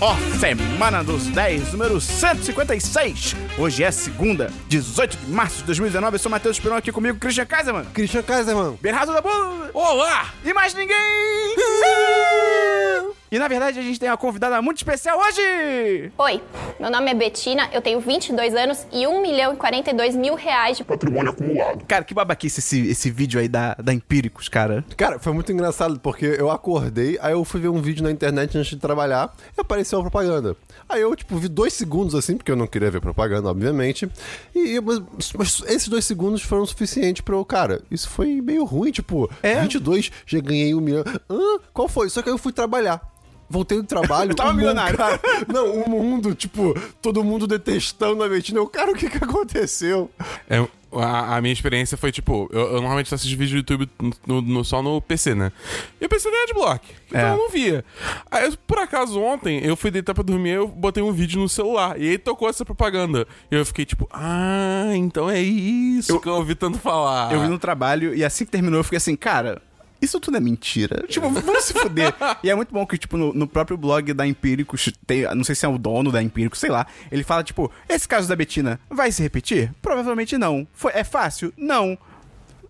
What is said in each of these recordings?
ó, Semana dos 10, número 156. Hoje é segunda, 18 de março de 2019. Eu sou Matheus Esperon aqui comigo, Christian Kaiserman, Christian Kaiserman. Bernardo da Bola Olá! e mais ninguém. E na verdade a gente tem uma convidada muito especial hoje. Oi, meu nome é Betina, eu tenho 22 anos e 1 milhão e 42 mil reais de patrimônio acumulado. Cara, que babaquice esse, esse vídeo aí da, da Empíricos, cara. Cara, foi muito engraçado porque eu acordei, aí eu fui ver um vídeo na internet antes de trabalhar e apareceu a propaganda. Aí eu, tipo, vi dois segundos assim, porque eu não queria ver propaganda, obviamente. E, mas, mas esses dois segundos foram suficientes pra eu, cara, isso foi meio ruim, tipo, É? 22, já ganhei um milhão. Hã? Qual foi? Só que aí eu fui trabalhar. Voltei do trabalho. Eu tava mundo, milionário. cara, não, o mundo, tipo, todo mundo detestando a Betina. Eu, cara, o que que aconteceu? É, a, a minha experiência foi tipo: eu, eu normalmente assisto vídeo do YouTube no- no- só no PC, né? E o PC nem é adblock. Então É. eu não via. Aí, eu, por acaso, ontem eu fui deitar pra dormir eu botei um vídeo no celular. E aí tocou essa propaganda. E eu fiquei tipo: ah, então é isso que eu ouvi tanto falar. Eu vi no trabalho e assim que terminou eu fiquei assim, cara. Isso tudo é mentira. Tipo, vamos se fuder. E é muito bom que, tipo, no, no próprio blog da Empíricos, tem, não sei se é o dono da Empíricos, sei lá. Ele fala, tipo, esse caso da Betina vai se repetir? Provavelmente não. Foi, é fácil? Não.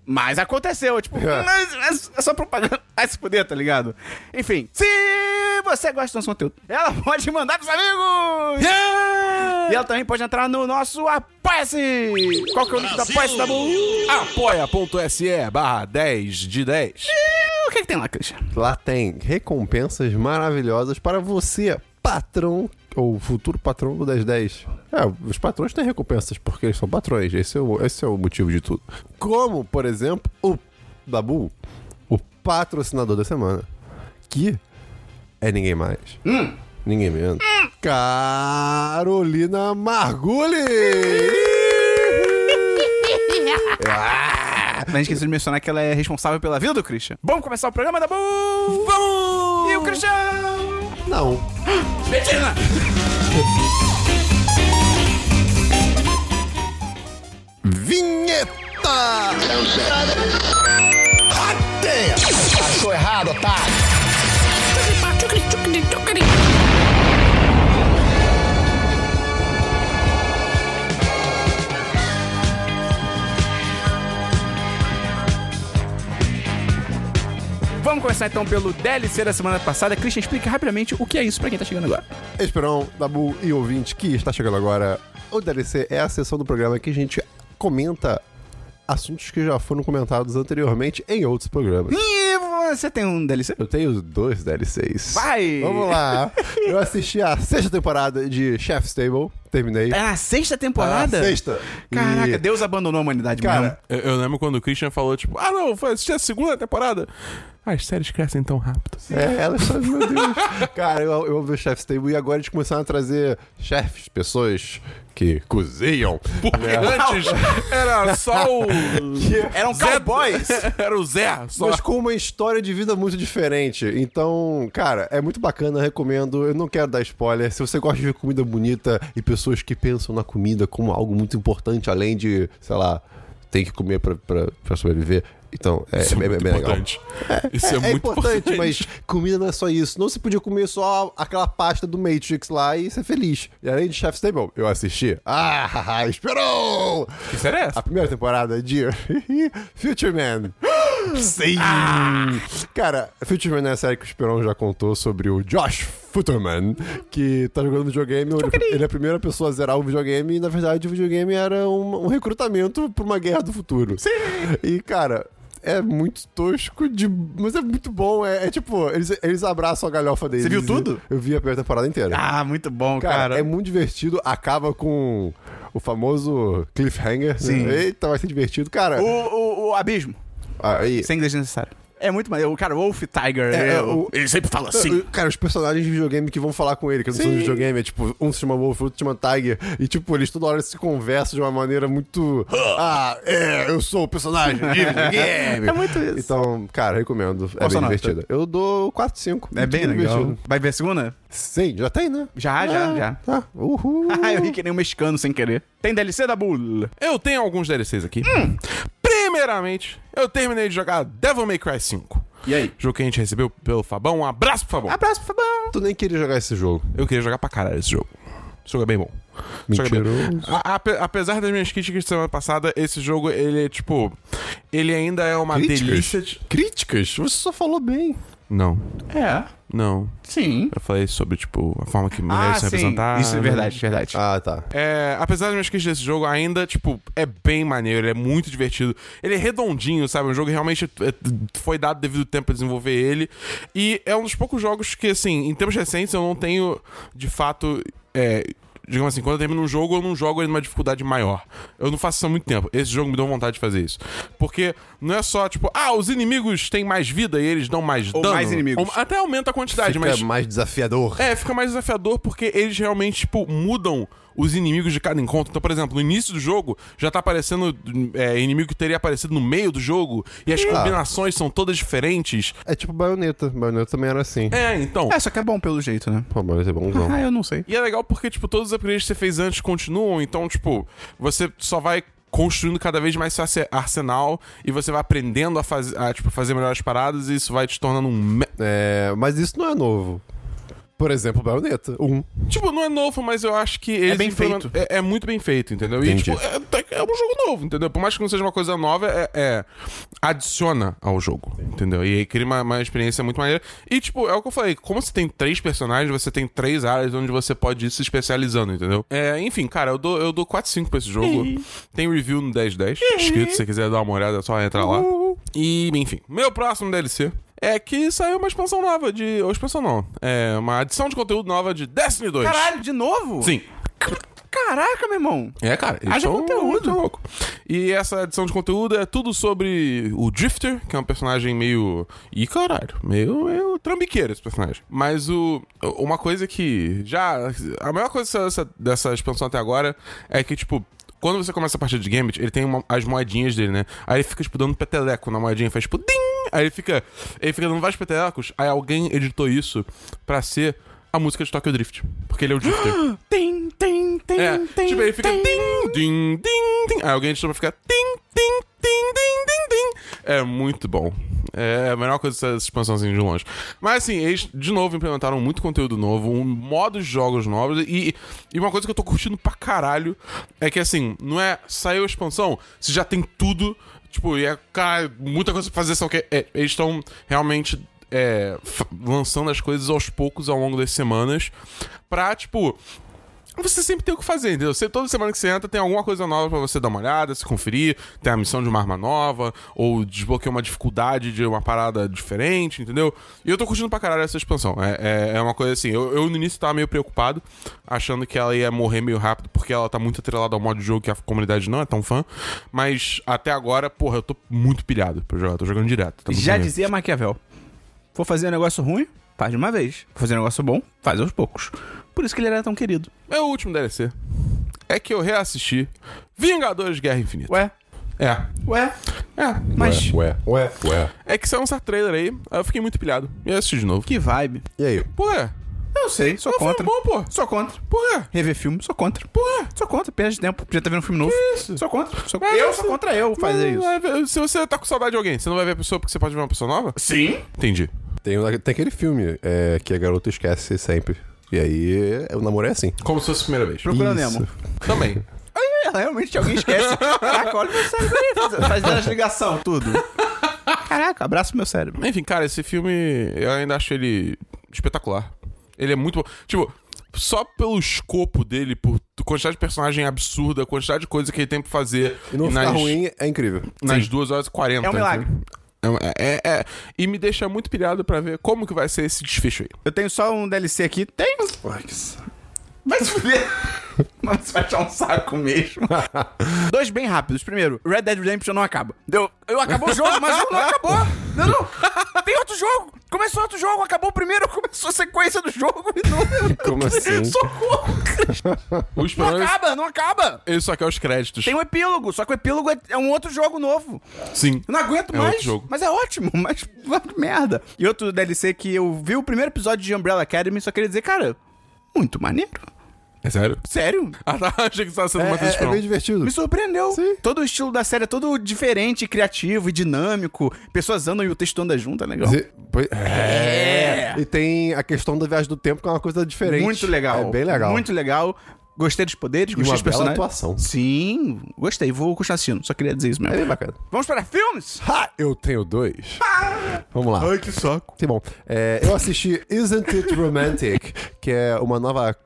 Mas aconteceu, tipo, É. é, só propaganda. Vai se fuder, tá ligado? Enfim, se você gosta do nosso conteúdo, ela pode mandar pros amigos! E ela também pode entrar no nosso Apoia-se! Qual que é o link do Apoia-se da Bull? Apoia.se barra 10 de 10. O que, que tem lá, Christian? Lá tem recompensas maravilhosas para você, patrão ou futuro patrão do 1010. É, os patrões têm recompensas porque eles são patrões. Esse é o, esse é o motivo de tudo. Como, por exemplo, o Dabu, o patrocinador da semana, que é ninguém mais. Ninguém menos. Carolina Margulli! Ah, gente esqueceu de mencionar que ela é responsável pela vida do Christian. Vamos começar o programa da Bull! Vamos! E o Christian? Não. Betina! Vinheta! Achou errado, otário. Vamos começar então pelo DLC da semana passada. Christian, explica rapidamente o que é isso pra quem tá chegando agora. Esperão, Dabu e ouvinte que está chegando agora. O DLC é a sessão do programa que a gente comenta assuntos que já foram comentados anteriormente em outros programas. E você tem um DLC? Eu tenho dois DLCs. Vai! Vamos lá. Eu assisti a sexta temporada de Chef's Table. Terminei. É na sexta temporada? A sexta. Caraca, E, Deus abandonou a humanidade Cara, Eu, eu lembro quando o Christian falou, tipo, ah não, foi assistir a segunda temporada. Ah, As séries crescem tão rápido. É, elas são, meu Deus. Cara, eu, eu ouvi o Chef's Table e agora eles começaram a trazer chefes, pessoas que cozinham. Porque antes era só o. Eram Zé- cowboys! era o Zé, só. Mas com uma história de vida muito diferente. Então, cara, é muito bacana, recomendo. Eu não quero dar spoiler. Se você gosta de ver comida bonita e pessoas que pensam na comida como algo muito importante, além de, sei lá, tem que comer pra sobreviver. Então, é, Isso é, é, é muito legal. importante. Isso é, É, muito importante, mas comida não é só isso. Não se podia comer só aquela pasta do Matrix lá e ser feliz. E além de Chef's Table, eu assisti. Ah, esperou! Que série é essa? A primeira temporada de Future Man. Sim! Cara, Future Man é a série que o Esperon já contou sobre o Josh Futterman, que tá jogando videogame. Ele, ele é a primeira pessoa a zerar o videogame e, na verdade, o videogame era um, um recrutamento pra uma guerra do futuro. Sim! E, cara. É muito tosco, de, mas é muito bom. É, é tipo, eles, eles abraçam a galhofa deles. Você viu tudo? Eu vi a primeira temporada inteira. Ah, muito bom, Cara, cara. é muito divertido. Acaba com o famoso cliffhanger. Sim. Eita, vai ser divertido. Cara, O, o, o abismo. Aí, Sem inglês necessário. É muito maneiro. O cara, o Wolf Tiger, É, é, o- ele sempre fala assim. Cara, os personagens de videogame que vão falar com ele, que não são de Sim. videogame, é tipo, um se chama Wolf, outro se chama Tiger, e tipo, eles toda hora se conversam de uma maneira muito. Ah, é, eu sou o personagem de videogame. É muito isso. Então, cara, recomendo. Qual é bem nota? divertido. Eu dou 4, 5. É bem legal. Vai ver a segunda? Sim, já tem, né? Já, já, já. Tá. Uhul. Ah, eu ri que nem um mexicano sem querer. Tem DLC da Bull. Eu tenho alguns DLCs aqui. Primeiramente, eu terminei de jogar Devil May Cry 5. E aí? Jogo que a gente recebeu pelo Fabão. Um abraço pro Fabão. Abraço, Fabão. Tu nem queria jogar esse jogo. Eu queria jogar pra caralho esse jogo. Esse jogo é bem bom. Esse jogo é bem- Mentiroso. A- ape- apesar das minhas críticas de semana passada, esse jogo, ele é tipo. Ele ainda é uma Críticas? delícia. De... Críticas? Você só falou bem. Não, É, não. sim. Eu falei sobre, tipo, a forma que mulheres Ah, são representadas. Isso é verdade, verdade. Ah, tá. É, apesar das minhas críticas desse jogo, ainda, tipo, é bem maneiro, ele é muito divertido. Ele é redondinho, sabe? Um jogo que realmente é, foi dado devido tempo pra desenvolver ele. E é um dos poucos jogos que, assim, em termos recentes, eu não tenho, de fato. É, digamos assim, quando eu termino um jogo, eu não jogo ele numa dificuldade maior. Eu não faço isso há muito tempo. Esse jogo me deu vontade de fazer isso. Porque não é só, tipo, ah, os inimigos têm mais vida e eles dão mais Ou dano. mais inimigos. Ou- até aumenta a quantidade, Fica mas. mais desafiador. É, fica mais desafiador porque eles realmente, tipo, mudam os inimigos de cada encontro. Então, por exemplo, no início do jogo já tá aparecendo é, inimigo que teria aparecido no meio do jogo e as combinações são todas diferentes. É tipo baioneta. Baioneta também era assim. É, então. É, só que é bom pelo jeito, né? Pô, baioneta é bonzão. Ah, eu não sei. E é legal porque, tipo, todos os upgrades que você fez antes continuam, então, tipo, você só vai construindo cada vez mais seu arse- arsenal e você vai aprendendo a, faz, a tipo, fazer melhores paradas e isso vai te tornando um... me- É, mas isso não é novo. Por exemplo, baioneta. Um. Tipo, não é novo, mas eu acho que eles bem feito. É, é muito bem feito, entendeu? E, Entendi. tipo, é, é um jogo novo, entendeu? Por mais que não seja uma coisa nova, é, é- adiciona ao jogo, entendeu? E aí cria uma, uma experiência muito maneira. E, tipo, é o que eu falei, como você tem três personagens, você tem três áreas onde você pode ir se especializando, entendeu? É, enfim, cara, eu dou, eu dou 4-5 pra esse jogo. tem review no 1010, escrito, se você quiser dar uma olhada, é só entrar lá. E, enfim, meu próximo DLC é que saiu uma expansão nova de. Ou expansão não. É uma adição de conteúdo nova de Destiny 2. Caralho, de novo? Sim. Caraca, meu irmão. É, cara. Eles Haja conteúdo. louco. E essa edição de conteúdo é tudo sobre o Drifter, que é um personagem meio. Ih, caralho. Meio, meio trambiqueiro esse personagem. Mas o. Uma coisa que. Já. A maior coisa dessa, dessa expansão até agora é que, tipo. Quando você começa a partida de Gambit, ele tem uma- as moedinhas dele, né? Aí ele fica, tipo, dando peteleco na moedinha, faz tipo, ding! Aí ele fica, ele fica dando vários petelecos, aí alguém editou isso pra ser a música de Tokyo Drift. Porque ele é o Drifter. Tem, tem, tem, É, tem. tipo, ele fica ding, ding, ding, ding. Aí alguém editou pra ficar ding, ding, ding, ding. É muito bom. É a melhor coisa dessa expansãozinha de longe. Mas assim, eles de novo implementaram muito conteúdo novo, um modo de jogos novos. E, e uma coisa que eu tô curtindo pra caralho é que assim, não é saiu a expansão, você já tem tudo. Tipo, e é, cara, muita coisa pra fazer, só que é, eles estão realmente é, lançando as coisas aos poucos ao longo das semanas pra, tipo, você sempre tem o que fazer, entendeu? Você, toda semana que você entra tem alguma coisa nova pra você dar uma olhada, se conferir, tem a missão de uma arma nova, ou desbloquear uma dificuldade de uma parada diferente, entendeu? E eu tô curtindo pra caralho essa expansão. É, é, é uma coisa assim, eu, eu no início tava meio preocupado, achando que ela ia morrer meio rápido, porque ela tá muito atrelada ao modo de jogo que a comunidade não é tão fã. Mas até agora, porra, eu tô muito pilhado pra jogar, tô jogando direto. Tá Já dizia Maquiavel. For fazer um negócio ruim, faz de uma vez. For fazer um negócio bom, faz aos poucos. Por isso que ele era tão querido. Meu último DLC é que eu reassisti Vingadores Guerra Infinita. Ué, É. ué. É, Mas Ué, ué, ué. É que saiu um certo trailer aí, aí eu fiquei muito pilhado. E eu assisti de novo. que vibe. E aí? Por quê? Eu sei, sou Não, foi contra. bom, pô. Sou contra. Por quê? Rever filme, sou contra. Por quê? Sou contra, perde tempo. Já tá vendo um filme novo. isso? Sou contra. Sou... Mas Eu sou contra eu fazer Não, isso. Se você tá com saudade de alguém, você não vai ver a pessoa porque você pode ver uma pessoa nova? Sim. Entendi. Tem, tem aquele filme é, que a garota esquece sempre. E aí é, o namoro é assim. Como se fosse a primeira vez. Procura Isso. Nemo. Também. Aí, realmente alguém esquece. Caraca, olha meu cérebro aí. faz- Fazendo as ligação, tudo. Caraca, abraço meu cérebro. Enfim, cara, esse filme eu ainda acho ele espetacular. Ele é muito bom. Tipo, só pelo escopo dele, por quantidade de personagem absurda, quantidade de coisa que ele tem pra fazer. E não ficar nas, ruim é incrível. nas Sim. 2 horas e 40. É um milagre. entendeu? É, é, é. E me deixa muito pilhado pra ver como que vai ser esse desfecho aí. Eu tenho só um DLC aqui. Tem. Vai se fuder. Mas você vai achar um saco mesmo. Dois bem rápidos. Primeiro, Red Dead Redemption não acaba. Deu, eu acabou o jogo, mas o jogo não acabou. Não, não. Tem outro jogo. Começou outro jogo, acabou o primeiro, começou a sequência do jogo e não. Como assim? Socorro. Os Não problemas. acaba, não acaba. Ele só quer os créditos. Tem um epílogo, só que o epílogo é, é um outro jogo novo. Sim. Eu não aguento É mais. outro jogo. Mas é ótimo, mas que merda. E outro DLC que eu vi o primeiro episódio de Umbrella Academy, só queria dizer, cara, muito maneiro. É sério? Sério? Ah, tá. Achei que você tava sendo É, uma é, é bem divertido. Me surpreendeu. Sim. Todo o estilo da série é todo diferente, criativo e dinâmico. Pessoas andam e o texto anda junto, é legal. Ze- pois- É. E tem a questão da viagem do tempo, que é uma coisa diferente. Muito legal. É bem legal. Muito legal. Gostei dos poderes, gostei uma dos bela personagens. atuação. Sim, gostei. Vou continuar assistindo. Só queria dizer isso É mesmo. bem bacana. Vamos para filmes? Ha! Eu tenho dois. Vamos lá. Ai, que saco. Que bom. É, eu assisti Isn't It Romantic, que é uma nova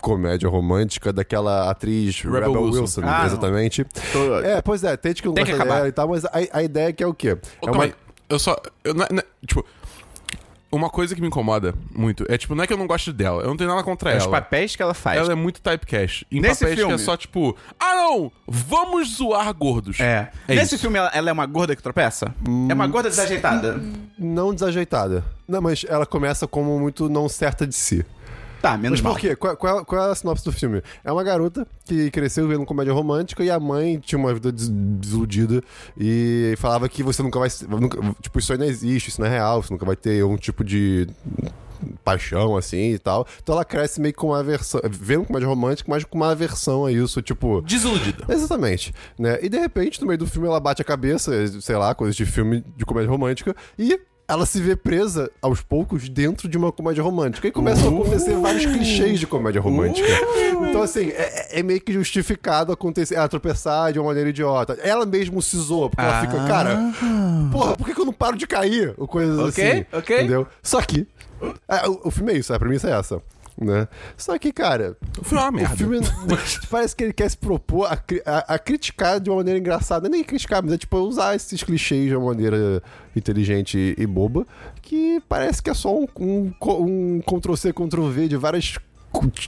comédia romântica daquela atriz Rebel Rebel, Wilson. Wilson, Ah, exatamente. Tô- É, pois é, tem gente que não Tem que gosta acabar. dela e tal, mas a, a ideia é que é o quê? Ô, É aí. Eu só. eu não não tipo. Uma coisa que me incomoda muito é, tipo, não é que eu não gosto dela. Eu não tenho nada contra É os ela. papéis que ela faz. Ela é muito typecast. Em Nesse papéis filme- que é só, tipo, ah não, vamos zoar gordos. É. É Nesse isso. filme, ela, ela é uma gorda que tropeça? É uma gorda desajeitada? Não desajeitada. Não, mas ela começa como muito não certa de si. Tá, menos Mas por quê? Qual, qual, qual é a sinopse do filme? É uma garota que cresceu vendo comédia romântica e a mãe tinha uma vida des- desiludida e falava que você nunca vai. Nunca, tipo, isso aí não existe, isso não é real, você nunca vai ter um tipo de paixão assim e tal. Então ela cresce meio com uma aversão, vendo comédia romântica, mas com uma aversão a isso, tipo. Desiludida. Exatamente, né? E de repente, no meio do filme, ela bate a cabeça, sei lá, coisas de filme de comédia romântica, e ela se vê presa aos poucos dentro de uma comédia romântica. E começam a acontecer vários clichês de comédia romântica. Então, assim, é, é meio que justificado acontecer, ela tropeçar de uma maneira idiota. Ela mesmo se zoa, porque ela fica, cara, porra, por que, eu não paro de cair? Ou coisas Ok, assim. ok. Entendeu? Só que. é, o, o filme é isso, a premissa é essa. Né? Só que, cara, O filme é uma merda. o filme parece que ele quer se propor a, a- a criticar de uma maneira engraçada. É nem criticar, mas é tipo usar esses clichês de uma maneira inteligente e boba. Que parece que é só um, um, um Ctrl-C, Ctrl-V de várias,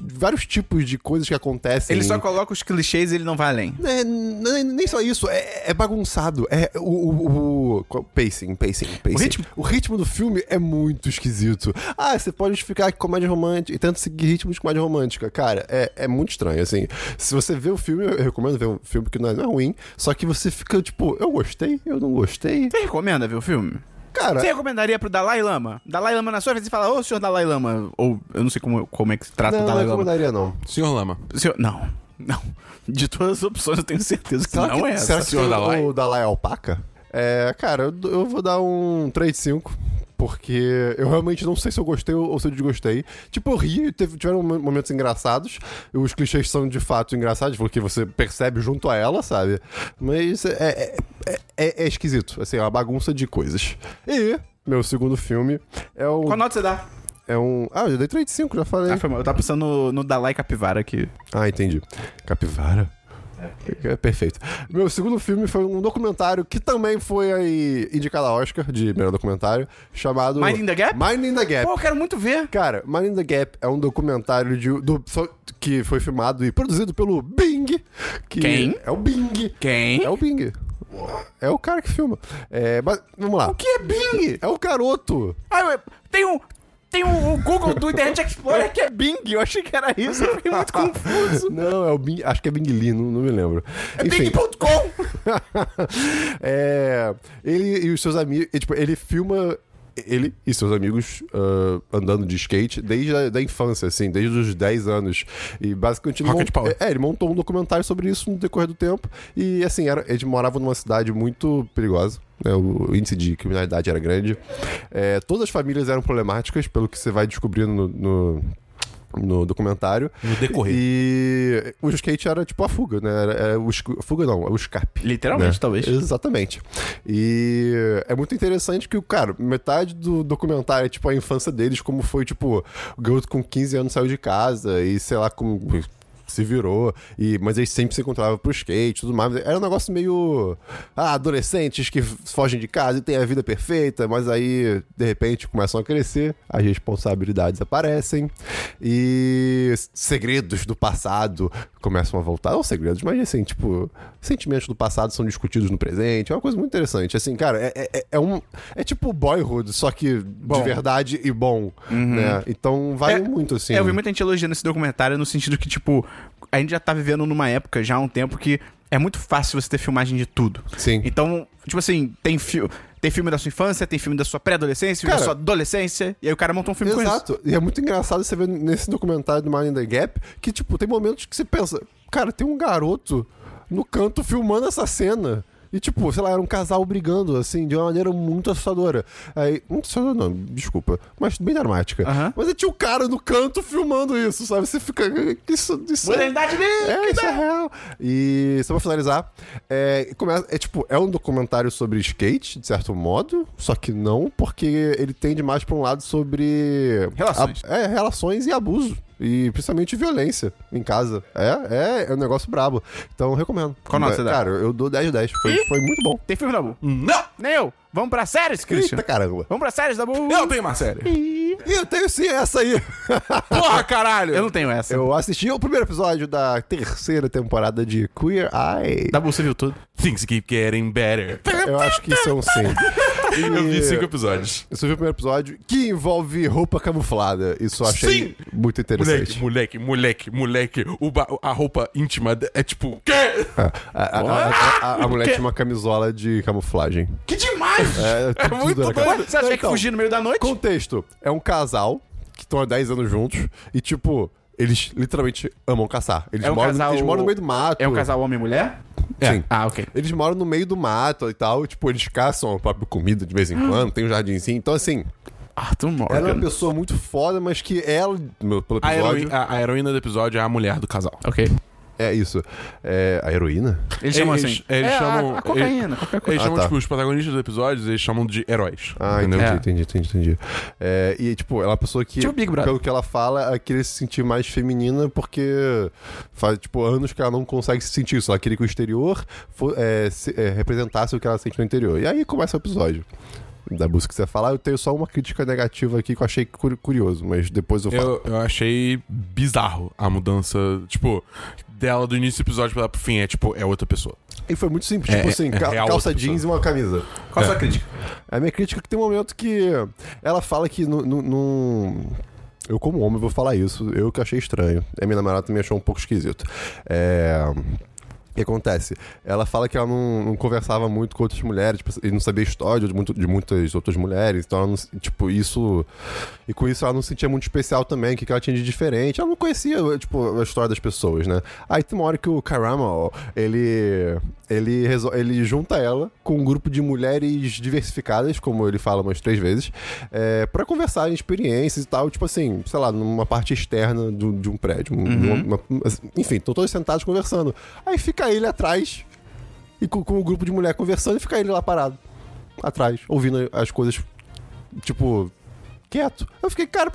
vários tipos de coisas que acontecem. Ele só coloca os clichês e ele não vai além. É, nem, nem só isso, é, é bagunçado. É o, o, o- pacing, pacing, pacing. O ritmo? O ritmo do filme é muito esquisito. Ah, você pode justificar que comédia romântica e tanto seguir ritmo de comédia romântica. Cara, é, é muito estranho, assim. Se você vê o filme, eu recomendo ver um filme que não é, não é ruim, só que você fica tipo, eu gostei, eu não gostei. Você recomenda ver o filme? Cara, Você recomendaria pro Dalai Lama? Dalai Lama na sua vez e fala, ô senhor Dalai Lama. Ou eu não sei como, como é que se trata não, o não Dalai Lama. recomendaria não. Senhor Lama. Senhor, não, não. De todas as opções eu tenho certeza que Será não que, é essa. será que senhor Dalai? o Dalai é alpaca? É, cara, eu, eu vou dar um 3 de 5. Porque eu realmente não sei se eu gostei ou se eu desgostei. Tipo, eu ri, teve, tiveram mo- momentos engraçados. Os clichês são de fato engraçados, porque você percebe junto a ela, sabe? Mas é, é, é- é esquisito. Assim, é uma bagunça de coisas. E meu segundo filme é o. Qual nota você dá? É um. Ah, eu já dei 3 de 5, já falei. Ah, foi mal. Eu tava pensando no, no Dalai Capivara aqui. Ah, entendi. Capivara. É perfeito. Meu segundo filme foi um documentário que também foi aí indicado a Oscar de melhor documentário, chamado Mind in the Gap? Mind in the Gap. Pô, eu quero muito ver. Cara, Mind in the Gap é um documentário de, do, que foi filmado e produzido pelo Bing. Que Quem? É o Bing. Quem? É o Bing. É o cara que filma. É, mas, vamos lá. O que é Bing? É o garoto. Ah, tem um... Tem um, o Google do Internet Explorer que é Bing. Eu achei que era isso. Eu fiquei muito confuso. Não, é o Bing. Acho que é Bing Lee, não, não me lembro. É Bing.com. é, ele e os seus amigos. Tipo, ele filma ele e seus amigos ah, andando de skate desde a da infância, assim, desde os 10 anos. E basicamente. ele Rocket Power. É, ele montou um documentário sobre isso no decorrer do tempo. E assim, era, eles moravam numa cidade muito perigosa. né, o índice de criminalidade era grande. É, todas as famílias eram problemáticas, pelo que você vai descobrindo no- no, no documentário. No decorrer. E o skate era tipo a fuga, né? Era, era o escu- a fuga não, é o escape. Literalmente, né? talvez. Exatamente. E é muito interessante que, cara, metade do documentário é tipo a infância deles, como foi, tipo, o garoto com 15 anos saiu de casa e sei lá como se virou, e, mas eles sempre se encontravam pro skate e tudo mais. Era um negócio meio. Ah, adolescentes que fogem de casa e têm a vida perfeita, mas aí, de repente, começam a crescer, as responsabilidades aparecem e segredos do passado começam a voltar. Não segredos, mas assim, tipo, sentimentos do passado são discutidos no presente. É uma coisa muito interessante. Assim, cara, é, é, é um. É tipo boyhood, só que de verdade e bom. Né? Então vale É, muito, assim. É, eu vi muita gente elogiando esse documentário no sentido que, tipo, a gente já tá vivendo numa época, já há um tempo, que é muito fácil você ter filmagem de tudo. Sim. Então, tipo assim, tem, fi Tem filme da sua infância, tem filme da sua pré-adolescência, filme da sua adolescência, e aí o cara monta um filme com isso. Exato. E é muito engraçado você ver nesse documentário do Mind in the Gap que, tipo, tem momentos que você pensa, cara, tem um garoto no canto filmando essa cena. E, tipo, sei lá, era um casal brigando, assim, de uma maneira muito assustadora. Aí, muito assustadora não, desculpa, mas bem dramática. Mas aí tinha o cara no canto filmando isso, sabe? Você fica. Isso, isso é- Modernidade líquida! é, isso é real. E só pra finalizar, é, começa, é tipo, é um documentário sobre skate, de certo modo, só que não, porque ele tende mais pra um lado sobre. Relações. a- é, relações e abuso. E principalmente violência em casa. É, é, é um negócio brabo. Então, recomendo. Qual nota você dá? Cara, eu dou 10 de 10. Foi, Ih! foi muito bom. Tem filme da Bu? Não! Nem eu. Vamos pra séries, Christian? Eita caramba. Vamos pra séries da Bu? Eu tenho uma série. E eu tenho sim essa aí. Porra, caralho! Eu não tenho essa. Eu assisti o primeiro episódio da terceira temporada de Queer Eye. Da Bu, você viu tudo? Things keep getting better. Eu acho que isso é um sim. Eu vi cinco episódios. Eu só vi o primeiro episódio que envolve roupa camuflada. Isso eu achei Sim! muito interessante. Moleque, moleque, moleque, moleque. A roupa íntima é tipo. Quê? A, a, a, a, a mulher tinha uma camisola de camuflagem. Que demais! É, tudo muito doido. Você acha que Então, fugir no meio da noite? Contexto: é um casal que estão há 10 anos juntos e, tipo, eles literalmente amam caçar. Eles, É um moram, casal- eles moram no meio do mato. É um casal homem e mulher? Sim. Ah, ok. Eles moram no meio do mato e tal. Tipo, eles caçam a própria comida de vez em quando, tem um jardinzinho. Então, assim, Arthur Morgan. ela é uma pessoa muito foda, mas que ela, pelo A, episódio. heroína, a, a heroína do episódio é a mulher do casal. Ok. É isso. É a heroína? Eles chamam Eles- assim. eles é, a- chamam- A, cocaína, qualquer coisa. Eles Ah, chamam, tá. tipo, os protagonistas dos episódios, eles chamam de heróis. Ah, entendeu? entendi, É. entendi, entendi, entendi. É, e, tipo, ela é uma pessoa que, Tipo Big Brother. pelo que ela fala, ela queria se sentir mais feminina porque faz, tipo, anos que ela não consegue se sentir isso. Ela queria que o exterior fo- é, se- é, representasse o que ela sente no interior. E aí começa o episódio. Da busca que você falar, eu tenho só uma crítica negativa aqui que eu achei curi- curioso, mas depois eu falo. Eu, eu achei bizarro a mudança, tipo, dela do início do episódio pra, pro fim. É tipo, é outra pessoa. E foi muito simples, É, tipo é- assim, é ca- real calça outra jeans e uma camisa. Qual a sua crítica? A minha crítica é que tem um momento que ela fala que não- Eu, como homem, vou falar isso. Eu que achei estranho. A minha namorada também achou um pouco esquisito. É. Que acontece? Ela fala que ela não, não conversava muito com outras mulheres, tipo, e não sabia história de, muito- de muitas outras mulheres, então não, tipo, isso. E com isso ela não se sentia muito especial também, o que, que ela tinha de diferente. Ela não conhecia, tipo, a história das pessoas, né? Aí tem uma hora que o Karama, ele. Ele, ele junta ela com um grupo de mulheres diversificadas, como ele fala umas três vezes, é, para conversarem experiências e tal, tipo assim, sei lá, numa parte externa do- de um prédio. um- uma- uma- enfim, estão todos sentados conversando. Aí fica ele atrás, e com, com o grupo de mulher conversando, e fica ele lá parado, atrás, ouvindo as coisas, tipo, quieto. Eu fiquei, cara,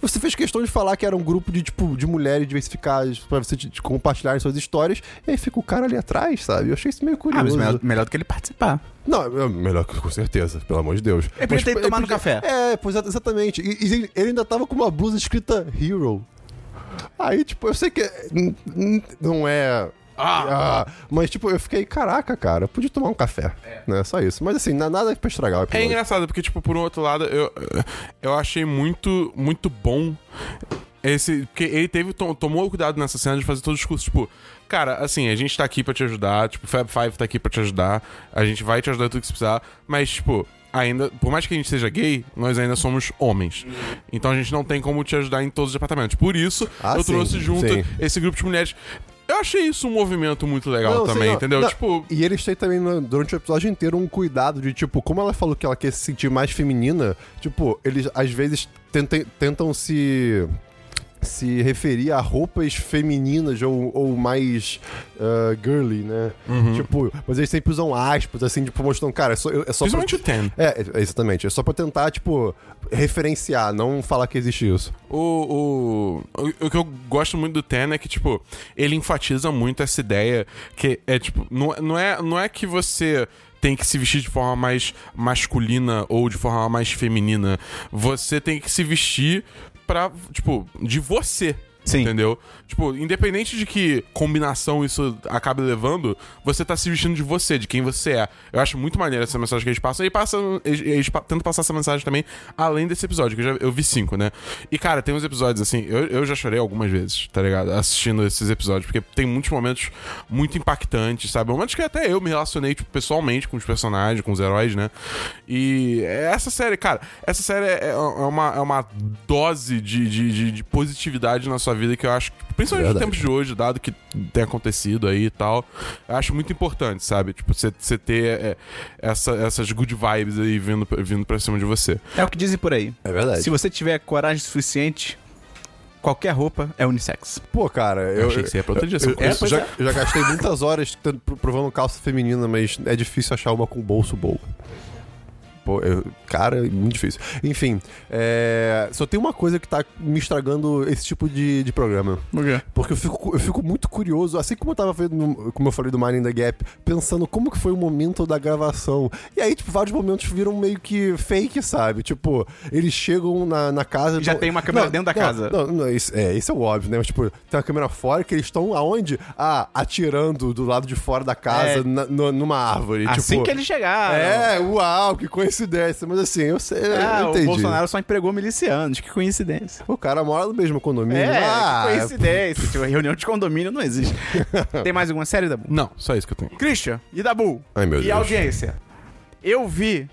você fez questão de falar que era um grupo de, tipo, de mulheres diversificadas pra você te- te compartilhar suas histórias, e aí fica o cara ali atrás, sabe? Eu achei isso meio Ah, curioso. mas melhor, melhor do que ele participar. Não, é melhor que com certeza, pelo amor de Deus. Ele podia ter tomar no café. É, pois exatamente. E, e ele ainda tava com uma blusa escrita Hero. Aí, tipo, eu sei que não é. Ah, mas, tipo, eu fiquei, caraca, cara, podia tomar um café. Né? Só isso. Mas assim, na- nada pra estragar o É engraçado, porque, tipo, por um outro lado, eu, eu achei muito, muito bom esse. Porque ele teve, to- tomou cuidado nessa cena de fazer todo o discurso, tipo, cara, assim, a gente tá aqui pra te ajudar, tipo, Fab Five tá aqui pra te ajudar, a gente vai te ajudar tudo que você precisar, mas, tipo. Ainda, por mais que a gente seja gay, nós ainda somos homens. Então a gente não tem como te ajudar em todos os departamentos. Por isso, Ah, eu sim, trouxe junto sim. esse grupo de mulheres. Eu achei isso um movimento muito legal Não, também, sim, não. entendeu? Não, Tipo, E eles têm também, durante o episódio inteiro, um cuidado de, tipo, como ela falou que ela quer se sentir mais feminina, tipo, eles às vezes tentem, tentam se. Se referir a roupas femininas ou, ou mais ah, girly, né? Uhum. Tipo, mas eles sempre usam aspas, assim, tipo, mostrando, cara, é só, é só pra, principalmente o Ten. é, é, exatamente. É só pra tentar, tipo, referenciar, não falar que existe isso. O, o, o, o que eu gosto muito do Ten é que, tipo, ele enfatiza muito essa ideia que é, tipo, não, não, é, não é que você tem que se vestir de forma mais masculina ou de forma mais feminina. Você tem que se vestir pra, tipo, de você. Sim. Entendeu? Tipo, independente de que combinação isso acabe levando, você tá se vestindo de você, de quem você é. Eu acho muito maneiro essa mensagem que eles passam. E passa, eles, eles tentam passar essa mensagem também além desse episódio, que eu, já, eu vi cinco, né? E, cara, tem uns episódios assim, eu, eu já chorei algumas vezes, tá ligado? Assistindo esses episódios, porque tem muitos momentos muito impactantes, sabe? Momentos que até eu me relacionei, tipo, pessoalmente com os personagens, com os heróis, né? E essa série, cara, essa série é, é uma, é uma dose de, de, de- de positividade na sua vida que eu acho, principalmente nos Verdade. tempos de hoje, dado que tem acontecido aí e tal, eu acho muito importante, sabe? Tipo, você ter é, essa- essas good vibes aí vindo, vindo pra cima de você. É o que dizem por aí. É verdade. Se você tiver coragem suficiente, qualquer roupa é unissex. Pô, cara, eu, Eu achei que você ia pra outra direção eu- eu isso. já, eu já gastei muitas horas tentando- provando calça feminina, mas é difícil achar uma com bolso bom. Pô, eu- cara, é muito difícil. Enfim, é, só tem uma coisa que tá me estragando esse tipo de, de programa. Por quê? Porque eu fico, eu fico muito curioso, assim como eu tava vendo, como eu falei do Mind in the Gap, pensando como que foi o momento da gravação. E aí, tipo, vários momentos viram meio que fake, sabe? Tipo, eles chegam na, na casa... Já tem uma câmera não, dentro da não, casa. Não, não, isso, é, isso é o óbvio, né? Mas, tipo, tem uma câmera fora que eles estão aonde? Ah, atirando do lado de fora da casa, É. na- no- numa árvore. Assim tipo, que eles chegaram. É, uau, que coincidência. Mas assim, eu sei, eu Ah, o entendi. Bolsonaro só empregou milicianos, que coincidência. O cara mora no mesmo condomínio. É, ah, que coincidência. Tipo, reunião de condomínio não existe. Tem mais alguma série, Dabu? Não, só isso que eu tenho. Christian e Dabu. Ai, meu e Deus. audiência. Eu vi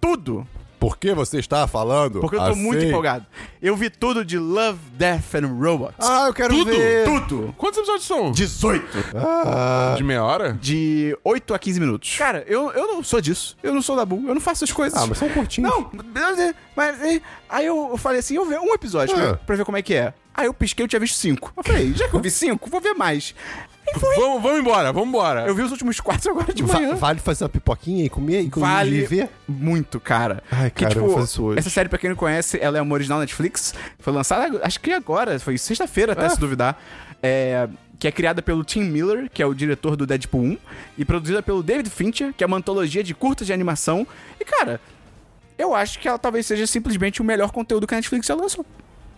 tudo, Por que você está falando porque eu tô assim? muito empolgado. Eu vi tudo de Love, Death and Robots. Ah, eu quero Tudo? ver. tudo. Quantos episódios são? 18. Ah, De meia hora? De 8 a 15 minutos. Cara, eu, eu não sou disso. Eu não sou Dabu. Eu não faço essas coisas. ah, mas são curtinhos. Não, mas é, aí eu falei assim, eu ver um episódio Ah. pra, pra ver como é que é. Aí eu pisquei, eu tinha visto cinco. Eu falei, já que eu vi cinco, vou ver mais. Foi. Vamos, vamos embora, vamos embora. Eu vi os últimos quatro agora de Va- manhã. vale fazer uma pipoquinha e comer e comer Vale e ver? muito, cara. Ai, Que, cara, eu tipo, vou fazer isso hoje. Essa série, pra quem não conhece, ela é uma original Netflix. Foi lançada, acho que agora, foi sexta-feira, até Ah. se duvidar. É, que é criada pelo Tim Miller, que é o diretor do Deadpool 1, e produzida pelo David Fincher, que é uma antologia de curtas de animação. E, cara, eu acho que ela talvez seja simplesmente o melhor conteúdo que a Netflix já lançou.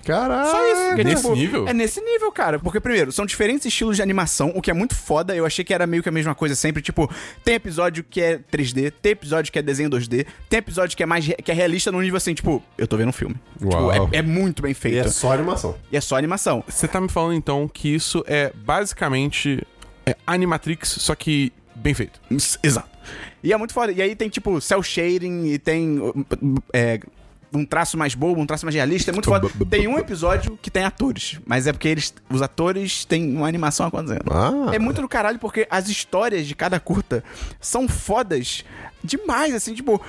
Caraca. Só isso. que é, nesse nível? É nesse nível, cara. Porque, primeiro, são diferentes estilos de animação, o que é muito foda. Eu achei que era meio que a mesma coisa sempre. Tipo, tem episódio que é 3D, tem episódio que é desenho 2D, tem episódio que é mais re- que é realista num nível assim, tipo, eu tô vendo um filme. Uau. Tipo, é, é muito bem E feito. é só animação. E é só animação. Você tá me falando então que isso é basicamente é Animatrix, só que bem feito. Exato. E é muito foda. E aí tem, tipo, cel shading e tem. é, um traço mais bobo, um traço mais realista, é muito foda. Tem um episódio que tem atores, mas é porque eles, os atores têm uma animação acontecendo. Ah. É muito do caralho porque as histórias de cada curta são fodas demais, assim, tipo.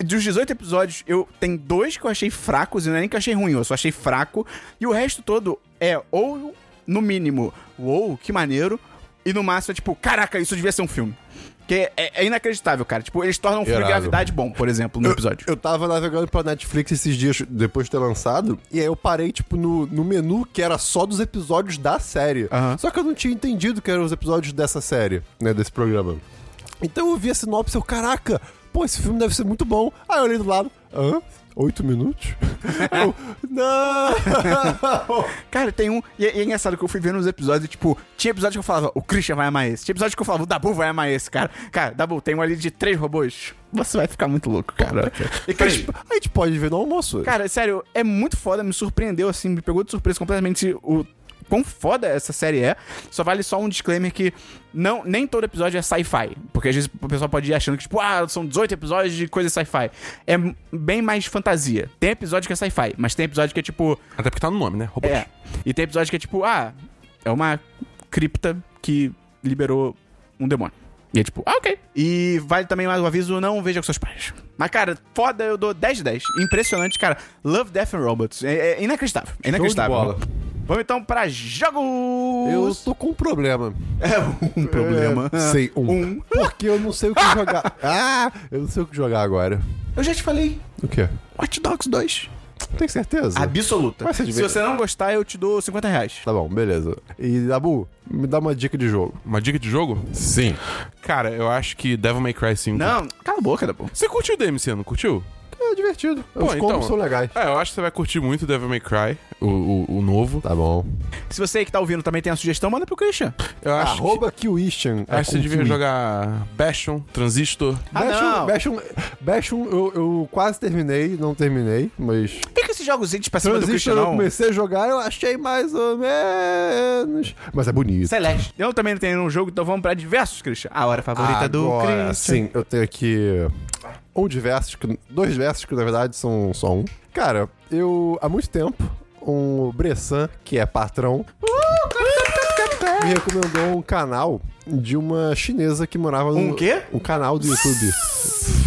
Dos 18 episódios, eu tem dois que eu achei fracos, e não é nem que eu achei ruim, eu só achei fraco. E o resto todo é ou, no mínimo, uou, que maneiro. E no máximo é tipo, caraca, isso devia ser um filme. Que é, é inacreditável, cara. Tipo, eles tornam um filme Irado. gravidade bom, por exemplo, no episódio. Eu tava navegando pra Netflix esses dias depois de ter lançado, e aí eu parei, tipo, no, no menu que era só dos episódios da série. Só que eu não tinha entendido que eram os episódios dessa série, né, desse programa. Então eu vi a sinopse e eu, caraca, pô, esse filme deve ser muito bom. Aí eu olhei do lado, hã? Oito minutos? eu, não! Cara, tem um. E é, e é engraçado que eu fui vendo os episódios e, tipo, tinha episódio que eu falava, o Christian vai amar esse. Tinha episódio que eu falava, o Dabu vai amar esse, cara. Cara, Dabu, tem um ali de três robôs. Você vai ficar muito louco, cara. E, a, gente, a gente pode ver no almoço. cara, sério, é muito foda, me surpreendeu, assim, me pegou de surpresa completamente o quão foda essa série é. Só vale só um disclaimer que não, nem todo episódio é sci-fi. Porque às vezes o pessoal pode ir achando que, tipo, ah, são 18 episódios de coisa sci-fi. É bem mais fantasia. Tem episódio que é sci-fi, mas tem episódio que é tipo. Até porque tá no nome, né? Robôs. É. E tem episódio que é tipo, ah, é uma cripta que liberou um demônio. E é tipo, ah, ok. E vale também mais um aviso, não veja com seus pais. Mas, cara, foda, eu dou 10 de 10. Impressionante, cara. Love, Death and Robots. É, é inacreditável. É inacreditável. Vamos então pra jogos! Eu tô com um problema. É um problema. É, sei, um. Um. Porque eu não sei o que jogar. Ah! Eu não sei o que jogar agora. Eu já te falei. O quê? Watch Dogs 2. Tem certeza? Absoluta. Se você não gostar, eu te dou 50 reais. Tá bom, beleza. E, Dabu, me dá uma dica de jogo. Uma dica de jogo? Sim. Cara, eu acho que Devil May Cry 5. Não, cala a boca, Dabu. Você curtiu o DMC, não curtiu? É divertido. Os Pô, combos são legais. É, eu acho que você vai curtir muito Devil May Cry, o, o, o novo. Tá bom. Se você aí que tá ouvindo também tem a sugestão, manda pro Christian. Eu acho que, Arroba Kiwishan. é acho que você devia jogar Bastion, Transistor. Ah, Bastion, não. Bastion, Bastion eu, eu quase terminei, não terminei, mas. Que, que jogos indies pra cima do Christian eu comecei a jogar, eu achei mais ou menos. Mas é bonito. Celeste. Eu também não tenho nenhum jogo, então vamos pra diversos, Christian. A hora favorita do Agora, Christian. sim, eu tenho aqui um de versos, que- dois versos que na verdade são só um. Cara, eu há muito tempo, um Bressan, que é patrão, me recomendou um canal de uma chinesa que morava no. Um quê? Um canal do YouTube.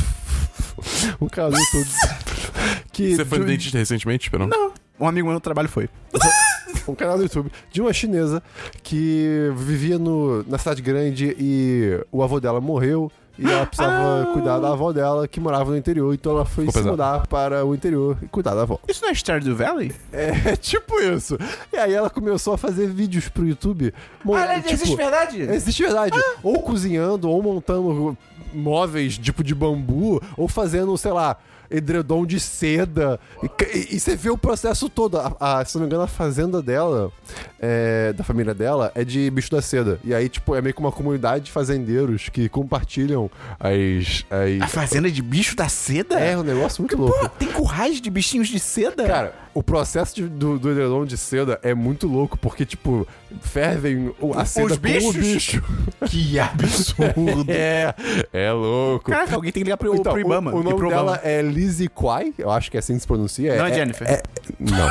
um canal do YouTube. Que Você foi de- dentista recentemente, Esperão? Não. Um amigo meu no trabalho foi. um canal do YouTube de uma chinesa que vivia no, na cidade grande e o avô dela morreu e ela precisava cuidar da avó dela que morava no interior, então ela foi Ficou se mudar para o interior e cuidar da avó. Isso não é Stardew Valley? É tipo isso. E aí ela começou a fazer vídeos pro YouTube. mo- tipo, verdade? Existe verdade. Ou cozinhando, ou montando móveis tipo de bambu, ou fazendo, sei lá, edredom de seda. E, e- e você vê o processo todo. A, a- se não me engano, a fazenda dela, é, da família dela, é de bicho da seda. E aí, tipo, é meio que uma comunidade de fazendeiros que compartilham as. A as... fazenda de bicho da seda? É um negócio muito louco. Pô, tem currais de bichinhos de seda? Cara, o processo de- do, do edredom de seda é muito louco, porque, tipo, fervem o- a seda com o bichos? bicho. que absurdo. É, é louco. Caraca, alguém tem que ligar pro, Então, pro Ibama. o, o nome dela Obama. é Lizzie Quai, eu acho que é assim que se pronuncia. Não é Jennifer. é- não.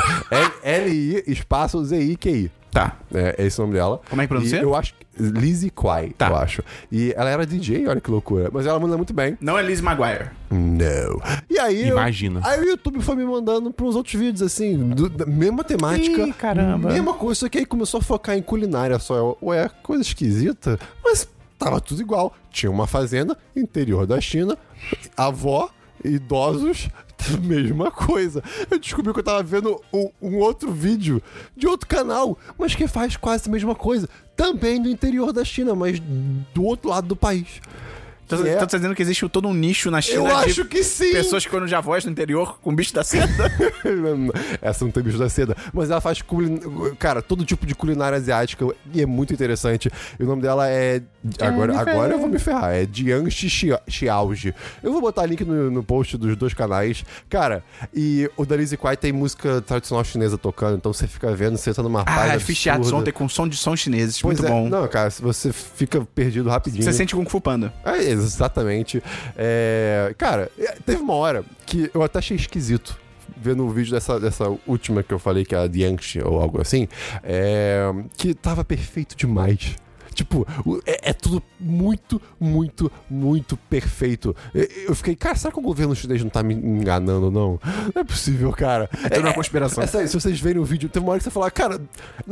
É L-I espaço Z-I-Q-I. Tá. É, é esse o nome dela. Como é que pronuncia? E eu acho Lizzie Quai, Tá. eu acho. E ela era DJ, olha que loucura. Mas ela manda muito bem. Não é Liz Maguire. Não. E aí. eu- Imagina. aí o YouTube foi me mandando pros outros vídeos, assim, do- da mesma temática. Ih, caramba. Mesma coisa, só que aí começou a focar em culinária só. Eu, Ué, coisa esquisita. Mas tava tudo igual. Tinha uma fazenda, interior da China, avó, idosos. Mesma coisa. Eu descobri que eu tava vendo um, um outro vídeo de outro canal, mas que faz quase a mesma coisa. Também do interior da China, mas do outro lado do país. Então, é- então você tá dizendo que existe todo um nicho na China Eu de acho que sim! pessoas que foram de avós no interior com bicho da seda? Essa não tem bicho da seda. Mas ela faz, culin... cara, todo tipo de culinária asiática e é muito interessante. E o nome dela é. Agora, agora eu vou me ferrar. É Jiangxi Xia- Xiaoji. Eu vou botar link no, no post dos dois canais. Cara, e o da Lizzie Quai tem música tradicional chinesa tocando, então você fica vendo, você tá numa paz ah, fiz teatro absurda. ontem com som de som chineses. Pois muito é. bom. Não, cara, você fica perdido rapidinho. Você sente Kung Fu Panda. É, exatamente. É, cara, é, teve uma hora que eu até achei esquisito. Vendo o vídeo dessa, dessa última que eu falei, que é a Dianxi ou algo assim, é, que tava perfeito demais. Tipo, é, é tudo muito, muito, muito perfeito. Eu, fiquei, cara, será que o governo chinês não tá me enganando, não? Não é possível, cara. É tudo uma conspiração. É, sério, se vocês verem o vídeo, tem uma hora que você fala, cara,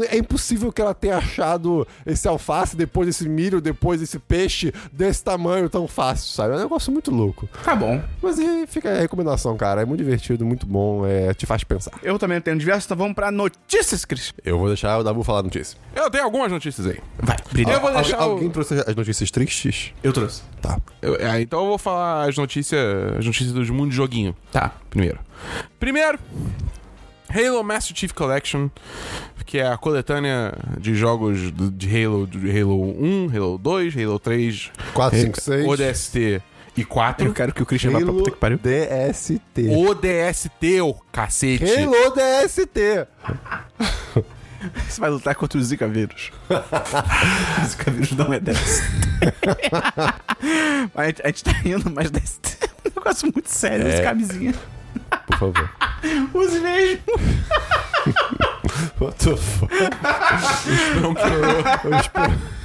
é impossível que ela tenha achado esse alface, depois esse milho, depois esse peixe desse tamanho tão fácil, sabe? É um negócio muito louco. Tá bom. Mas e fica a recomendação, cara. É muito divertido, muito bom, é, te faz pensar. Eu também tenho diversos, então vamos pra notícias, Cris. Eu vou deixar o Dabu falar a notícia. Eu tenho algumas notícias aí. Vai, brilha. Eu vou deixar o- Alguém trouxe as notícias tristes? Eu trouxe. Tá. Eu- é, então eu vou falar as notícias, as notícias do mundo de joguinho. Tá. Primeiro. Primeiro, Halo Master Chief Collection, que é a coletânea de jogos de Halo, de Halo 1, Halo 2, Halo 3, 4, 5, 6. ODST e 4. Eu quero que o Christian vá pra puta que pariu. DST. ODST, ô cacete. Halo DST. Você vai lutar contra os Zika vírus. Zika vírus não é. Mas a gente, a gente tá rindo, mas desse é um negócio muito sério, essa camisinha. Por favor. Use mesmo. What the fuck? Não piorou. Eu espero-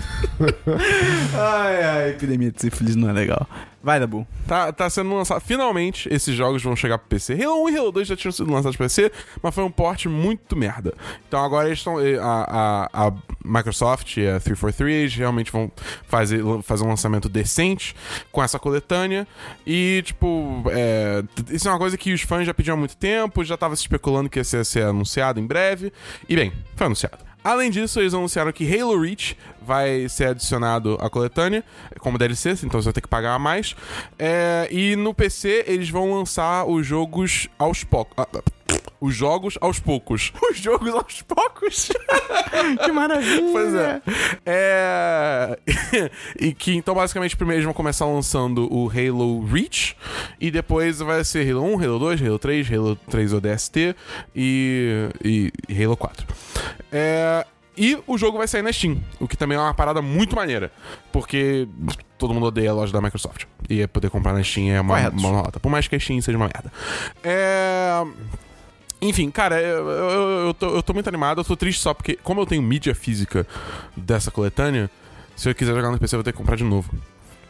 Ai, ai, epidemia de sífilis não é legal. Vai, Dabu. Tá, tá sendo lançado. Finalmente, esses jogos vão chegar pro PC. Halo 1 e Halo 2 já tinham sido lançados pro PC, mas foi um porte muito merda. Então agora eles estão. A, a, a Microsoft e a 343 eles realmente vão fazer, fazer um lançamento decente com essa coletânea. E, tipo, é, isso é uma coisa que os fãs já pediam há muito tempo, já tava se especulando que ia ser, ser anunciado em breve. E bem, foi anunciado. Além disso, eles anunciaram que Halo Reach vai ser adicionado a coletânea como DLC, então você vai ter que pagar a mais. É, e no PC eles vão lançar os jogos aos poucos. os jogos aos poucos. Os jogos aos poucos. que maravilha. Pois é. É. e que então, basicamente, primeiro eles vão começar lançando o Halo Reach. E depois vai ser Halo 1, Halo 2, Halo 3, Halo 3 ODST e, e, e Halo 4. É. E o jogo vai sair na Steam, o que também é uma parada muito maneira. Porque todo mundo odeia a loja da Microsoft. E poder comprar na Steam é uma, Correto. uma nota. Por mais que a Steam seja uma merda. É. Enfim, cara, eu, eu, eu, tô, eu tô muito animado, eu tô triste só porque, como eu tenho mídia física dessa coletânea, se eu quiser jogar no PC, eu vou ter que comprar de novo.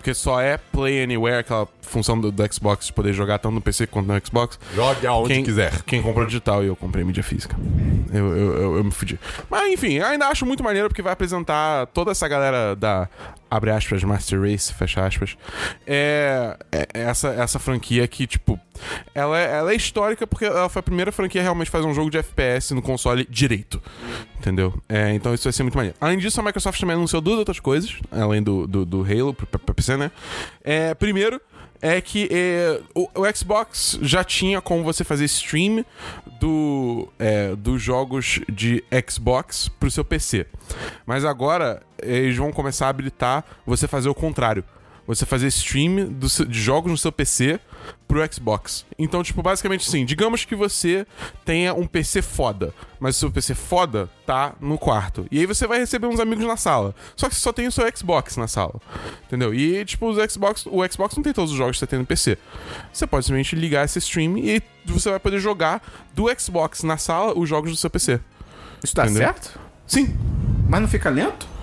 Porque só é Play Anywhere, aquela função do, do Xbox de poder jogar tanto no PC quanto no Xbox. Jogue aonde Quem, quiser. Quem comprou digital e eu comprei mídia física. Eu, eu, eu, eu me fudi. Mas enfim, ainda acho muito maneiro porque vai apresentar toda essa galera da. Abre aspas, Master Race, fecha aspas. É, é essa, essa franquia que, tipo. Ela é, ela é histórica porque ela foi a primeira franquia a realmente fazer um jogo de FPS no console direito. Entendeu? É, então isso vai ser muito maneiro. Além disso, a Microsoft também anunciou duas outras coisas, além do, do, do Halo pra PC, né? É, primeiro, é que é, o, o Xbox já tinha como você fazer stream do, é, dos jogos de Xbox pro seu PC. Mas agora eles vão começar a habilitar você fazer o contrário. Você fazer stream do de jogos no seu PC pro Xbox. Então, tipo, basicamente assim, digamos que você tenha um PC foda, mas o seu PC foda tá no quarto. E aí você vai receber uns amigos na sala. Só que você só tem o seu Xbox na sala. Entendeu? E, tipo, os Xbox, o Xbox não tem todos os jogos que você tem no PC. Você pode simplesmente ligar esse stream e você vai poder jogar do Xbox na sala os jogos do seu PC. Isso dá Entendeu? certo? Sim. Mas não fica lento?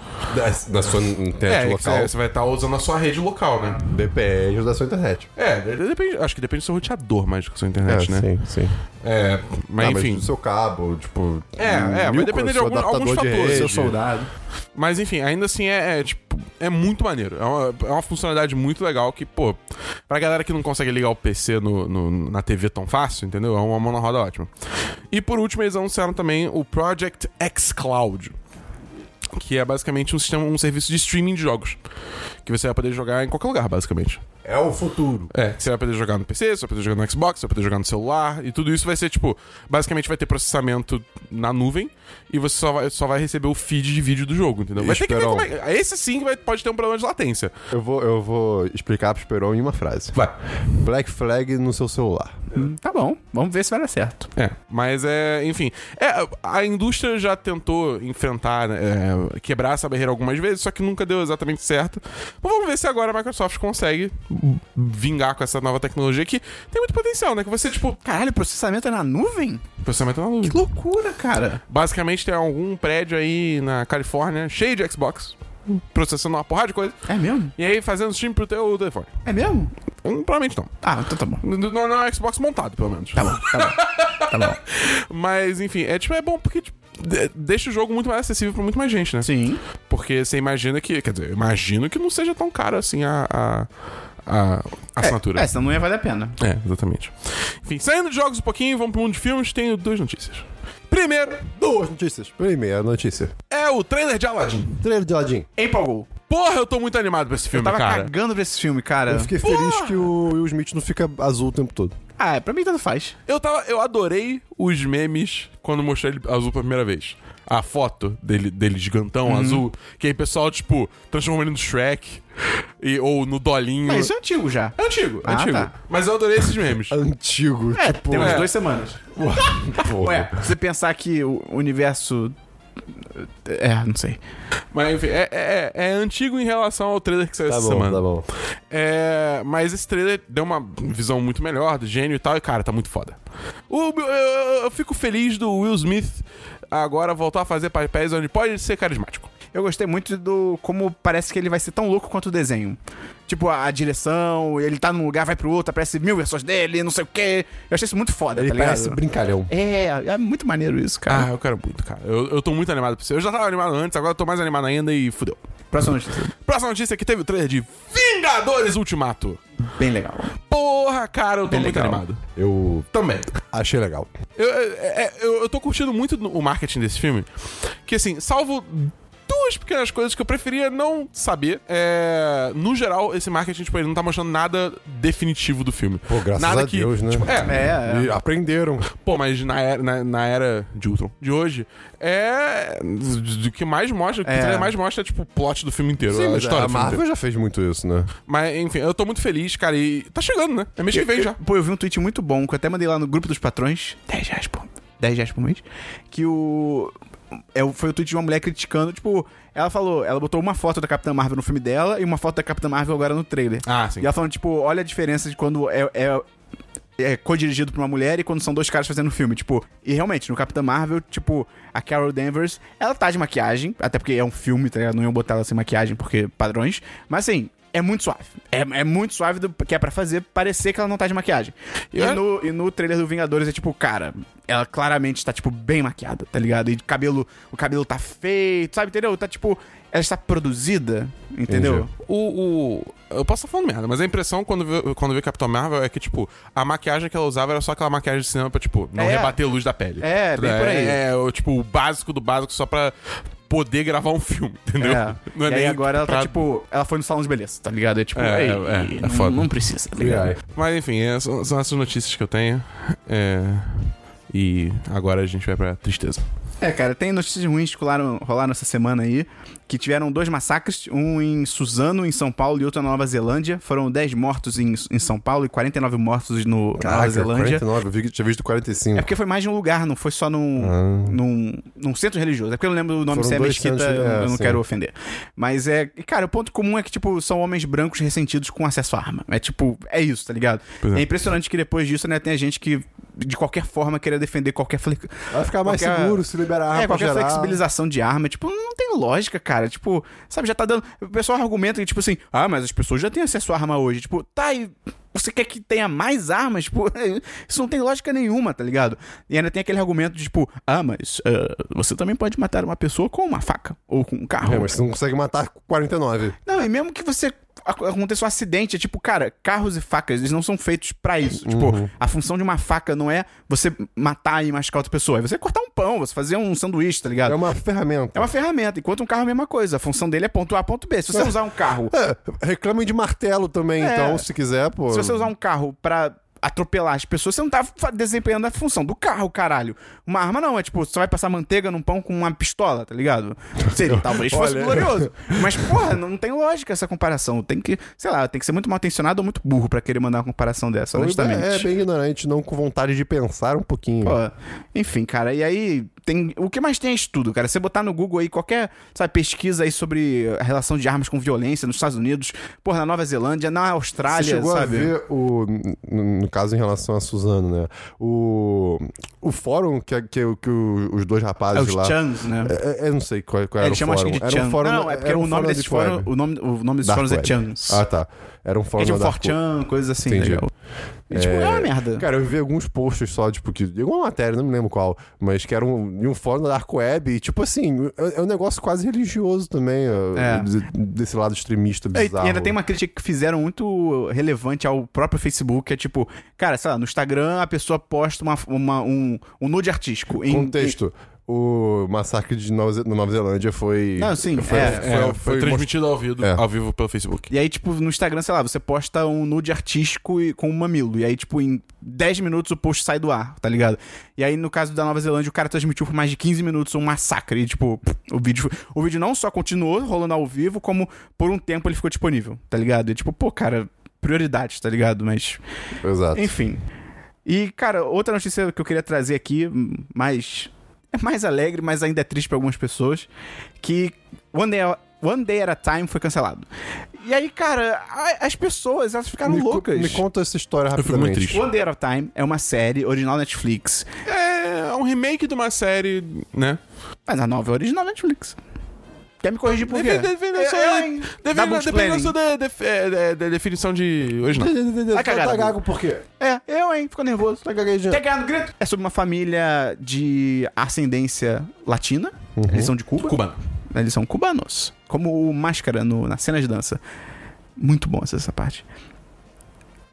Da, sua internet É, local. você vai estar usando a sua rede local, né? Depende da sua internet. É, de- depende, acho que depende do seu roteador mais do que da sua internet, é, né? sim, sim. É, mas Ah, enfim. do seu cabo, tipo. É, é, vai depender de algum- alguns fatores, rede. Seu soldado. Mas enfim, ainda assim é, é, tipo, é muito maneiro. É uma, é uma funcionalidade muito legal que, pô, pra galera que não consegue ligar o PC no, no- na TV tão fácil, entendeu? É uma mão na roda ótima. E por último, eles anunciaram também o Project X Cloud. Que é basicamente um sistema, um serviço de streaming de jogos. Que você vai poder jogar em qualquer lugar, basicamente. É o futuro. É, você vai poder jogar no PC, você vai poder jogar no Xbox, você vai poder jogar no celular, e tudo isso vai ser, tipo, basicamente vai ter processamento na nuvem e você só vai, só vai receber o feed de vídeo do jogo, entendeu? Vai ter que ver como é. Esse sim vai, pode ter um problema de latência. Eu vou, eu vou explicar pro Esperon em uma frase. Vai. Black Flag no seu celular. Hum, Tá bom, vamos ver se vai dar certo. É, mas é, enfim. É, a indústria já tentou enfrentar, é, quebrar essa barreira algumas vezes, só que nunca deu exatamente certo. Mas vamos ver se agora a Microsoft consegue vingar com essa nova tecnologia que tem muito potencial, né? Que você, tipo, Caralho, processamento é na nuvem? processamento na nuvem. Que loucura, cara. Basicamente tem algum prédio aí na Califórnia cheio de Xbox, processando uma porrada de coisa, É mesmo? e aí fazendo stream pro teu telefone. É mesmo? Hum, Provavelmente não. Ah, então tá bom. Não, não é um Xbox montado, pelo menos. Tá bom, tá bom. Tá bom. Mas, enfim, é tipo, é bom porque tipo, de- deixa o jogo muito mais acessível pra muito mais gente, né? Sim. Porque você imagina que. Quer dizer, eu imagino que não seja tão caro assim a. a a assinatura. É, senão não ia valer a pena. É, exatamente. Enfim, saindo de jogos um pouquinho, vamos pro mundo de filmes, tenho duas notícias. Primeiro, Duas notícias. Primeira notícia. é o trailer de Aladdin. Trailer de Aladdin. Empolgou. Porra, eu tô muito animado pra esse Eu filme, tava cara. cagando pra esse filme, cara. Eu fiquei feliz que o Will Smith não fica azul o tempo todo. Ah, pra mim tanto faz. Eu tava. Eu adorei os memes quando mostrei ele azul pela primeira vez. A foto dele, dele gigantão, Uhum. azul. Que aí o pessoal, tipo, transformou ele no Shrek. E, ou no Dolinho. Mas isso é antigo já. É antigo, é Ah, antigo. tá. Mas eu adorei esses memes. Antigo, É, tipo. tem umas é. duas semanas. porra. Ué, se você pensar que o universo. É, não sei. Mas enfim, é, é, é antigo em relação ao trailer que saiu Tá essa bom, semana. tá bom. É, mas esse trailer deu uma visão muito melhor do gênio e tal, e cara, tá muito foda. O, eu, eu- eu fico feliz do Will Smith agora voltar a fazer papéis onde pode ser carismático. Eu gostei muito do como parece que ele vai ser tão louco quanto o desenho. Tipo, a, a direção, ele tá num lugar, vai pro outro, aparece mil versões dele, não sei o quê. Eu achei isso muito foda, Ele tá ligado? parece brincalhão. É, é muito maneiro isso, Ah, cara. eu quero muito, cara. Eu, eu tô muito animado pra você. Eu já tava animado antes, agora eu tô mais animado ainda e fudeu. Próxima notícia. Próxima notícia que teve o trailer de Vingadores Ultimato. Bem legal. Porra, cara, eu tô Bem muito legal. animado. Eu Também. achei legal. Eu, é- é- eu, eu tô curtindo muito o marketing desse filme. Que assim, salvo duas pequenas coisas que eu preferia não saber. É, no geral, esse marketing, tipo, ele não tá mostrando nada definitivo do filme. Pô, graças nada a que, Deus, né? tipo, é, É, E aprenderam. Pô, mas na era, na, na era de Ultron de hoje, é. Do que mais mostra, o que É. o trailer mais mostra é, tipo, o plot do filme inteiro. Sim, a mas história a Marvel já fez muito isso, né? Mas, enfim, eu tô muito feliz, cara, e tá chegando, né? É mês que vem já. Pô, eu vi um tweet muito bom, que eu até mandei lá no grupo dos patrões. 10 reais por, 10 reais por mês. Que o. É, foi o tweet de uma mulher criticando, tipo, ela falou, ela botou uma foto da Capitã Marvel no filme dela e uma foto da Capitã Marvel agora no trailer. Ah, sim. E ela falando, tipo, olha a diferença de quando é, é, é co-dirigido por uma mulher e quando são dois caras fazendo o filme. Tipo, e realmente, no Capitã Marvel, tipo, a Carol Danvers, ela tá de maquiagem, até porque é um filme, tá ligado? Não iam botar ela sem maquiagem porque padrões. Mas assim. É muito suave. É, é muito suave do, que é pra fazer parecer que ela não tá de maquiagem. E, É. no, e no trailer do Vingadores é tipo, cara, ela claramente tá, tipo, bem maquiada, tá ligado? E cabelo, o cabelo tá feito, sabe, entendeu? Tá, tipo, ela está produzida, entendeu? O, o- Eu posso estar falando merda, mas a impressão quando vê, quando vê Capitão Marvel é que, tipo, a maquiagem que ela usava era só aquela maquiagem de cinema pra, tipo, não É. rebater a luz da pele. É, bem por aí. É, é, tipo, o básico do básico só pra poder gravar um filme, entendeu? É. Não é e aí nem agora ela tá, pra- tipo, ela foi no salão de beleza, tá ligado? É tipo, É, é, é, é não, foda. não precisa, tá ligado? Mas enfim, é, são, são essas notícias que eu tenho. É, E agora a gente vai pra tristeza. É, cara, tem notícias ruins que rolaram, rolaram essa semana aí, que tiveram dois massacres, um em Suzano, em São Paulo, e outro na Nova Zelândia. Foram 10 mortos em, em São Paulo e 49 mortos no, na Nova Caraca, Zelândia. 49, eu vi que tinha visto 45. É porque foi mais de um lugar, não foi só num, num, num centro religioso. É porque eu não lembro o nome, se é mesquita, centros, eu, é, eu não sim. quero ofender. Mas é. Cara, o ponto comum é que, tipo, são homens brancos ressentidos com acesso à arma. É tipo, é isso, tá ligado? É. É impressionante que depois disso, né, tem a gente que, de qualquer forma, queria defender qualquer. fle- Vai ficar mais qualquer- seguro se liberar É, qualquer geral. flexibilização de arma, tipo, não tem lógica, cara. Tipo, sabe, já tá dando. O pessoal argumenta que, tipo assim, ah, mas as pessoas já têm acesso à arma hoje. Tipo, tá, e você quer que tenha mais armas? Tipo, isso não tem lógica nenhuma, tá ligado? E ainda tem aquele argumento de, tipo, ah, mas ah, você também pode matar uma pessoa com uma faca ou com um carro. É, mas você não consegue matar 49. Não, e mesmo que você ac- aconteça um acidente, é tipo, cara, carros e facas, eles não são feitos pra isso. Tipo, a função de uma faca não é você matar e machucar outra pessoa, é você cortar um pão, você fazer um sanduíche, tá ligado? É uma ferramenta. É uma ferramenta, enquanto um carro é a mesma coisa. A função dele é ponto A, ponto B. Se você usar um carro, É, reclamem de martelo também, É. então, se quiser, pô. se você usar um carro pra atropelar as pessoas, você não tá desempenhando a função do carro, caralho. Uma arma não, é tipo, você vai passar manteiga num pão com uma pistola, tá ligado? Seria, talvez fosse Olha. glorioso. Mas, porra, não tem lógica essa comparação. Tem que, sei lá, tem que ser muito mal intencionado ou muito burro pra querer mandar uma comparação dessa, honestamente. É, é bem ignorante, não com vontade de pensar um pouquinho. Pô, enfim, cara, e aí tem. O que mais tem é estudo, cara. Você botar no Google aí qualquer, sabe, pesquisa aí sobre a relação de armas com violência nos Estados Unidos, porra, na Nova Zelândia, na Você Austrália, chegou sabe? a ver o. No, no caso, em relação a Suzano, né? O. O fórum que, que, que os dois É rapazes os lá. Chans, né? É, é, eu não sei qual, qual É, era o chamam acho fórum. que de Era um Chan. fórum- não, é porque um o nome fórum desses fórum, o nome, o nome desses fóruns é. Chans. Ah, tá. Era um É fórum tipo da Dark Web. Forchan, coisa assim, Entendi. legal. E, tipo, é uma merda. Cara, eu vi alguns posts só, tipo, que. Alguma matéria, não me lembro qual, mas que era um, de um fórum da Dark Web, e, tipo assim, é, é um negócio quase religioso também, É. é, de- desse lado extremista É, bizarro. E ainda tem uma crítica que fizeram muito relevante ao próprio Facebook, que é tipo, cara, sei lá, no Instagram a pessoa posta uma, uma- um, um nude artístico. Em, Contexto. O massacre de Nova, Ze- Nova Zelândia foi. Não, sim, foi, é, foi, É, foi foi, transmitido ao vivo, É. ao vivo pelo Facebook. E aí, tipo, no Instagram, sei lá, você posta um nude artístico e- com um mamilo. E aí, tipo, em 10 minutos o post sai do ar, tá ligado? E aí, no caso da Nova Zelândia, o cara transmitiu por mais de 15 minutos um massacre. E, tipo, o vídeo, o vídeo não só continuou rolando ao vivo, como por um tempo ele ficou disponível, tá ligado? E, tipo, pô, cara, prioridades, tá ligado? Mas. Exato. Enfim. E, cara, outra notícia que eu queria trazer aqui, mais. É mais alegre, mas ainda é triste pra algumas pessoas. Que One Day, One Day at a Time foi cancelado. E aí, cara, a- as pessoas, elas ficaram me, co- loucas. me conta essa história Eu fico muito rapidamente. triste. One Day at a Time é uma série original Netflix. É um remake de uma série, né? Mas a nova é original Netflix. Quer me corrigir por quê? Depende da Eu- sua, eu, hein? depende- Double depende da explaining. sua de- de- é, de- de- definição de original. Tá cagado. Tá gago por quê? É, eu, hein? Ficou nervoso. Tá gaguejando. No grito? É sobre uma família de ascendência latina. Uhum. Eles são de Cuba. Cubano. Eles são cubanos. Como o Máscara no- na cena de dança. Muito bom essa, essa parte.